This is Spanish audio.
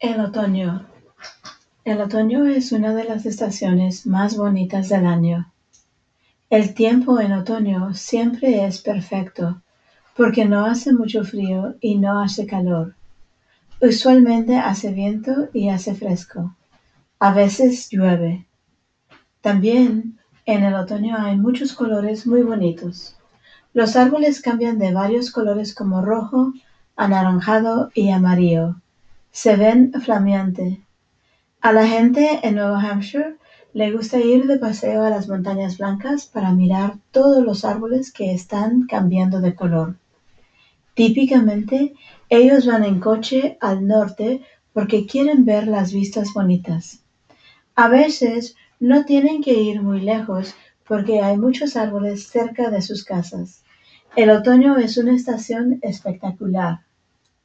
El otoño. El otoño es una de las estaciones más bonitas del año. El tiempo en otoño siempre es perfecto porque no hace mucho frío y no hace calor. Usualmente hace viento y hace fresco. A veces llueve. También en el otoño hay muchos colores muy bonitos. Los árboles cambian de varios colores como rojo, anaranjado y amarillo. Se ven flameante. A la gente en Nueva Hampshire le gusta ir de paseo a las montañas blancas para mirar todos los árboles que están cambiando de color. Típicamente ellos van en coche al norte porque quieren ver las vistas bonitas. A veces no tienen que ir muy lejos porque hay muchos árboles cerca de sus casas. El otoño es una estación espectacular.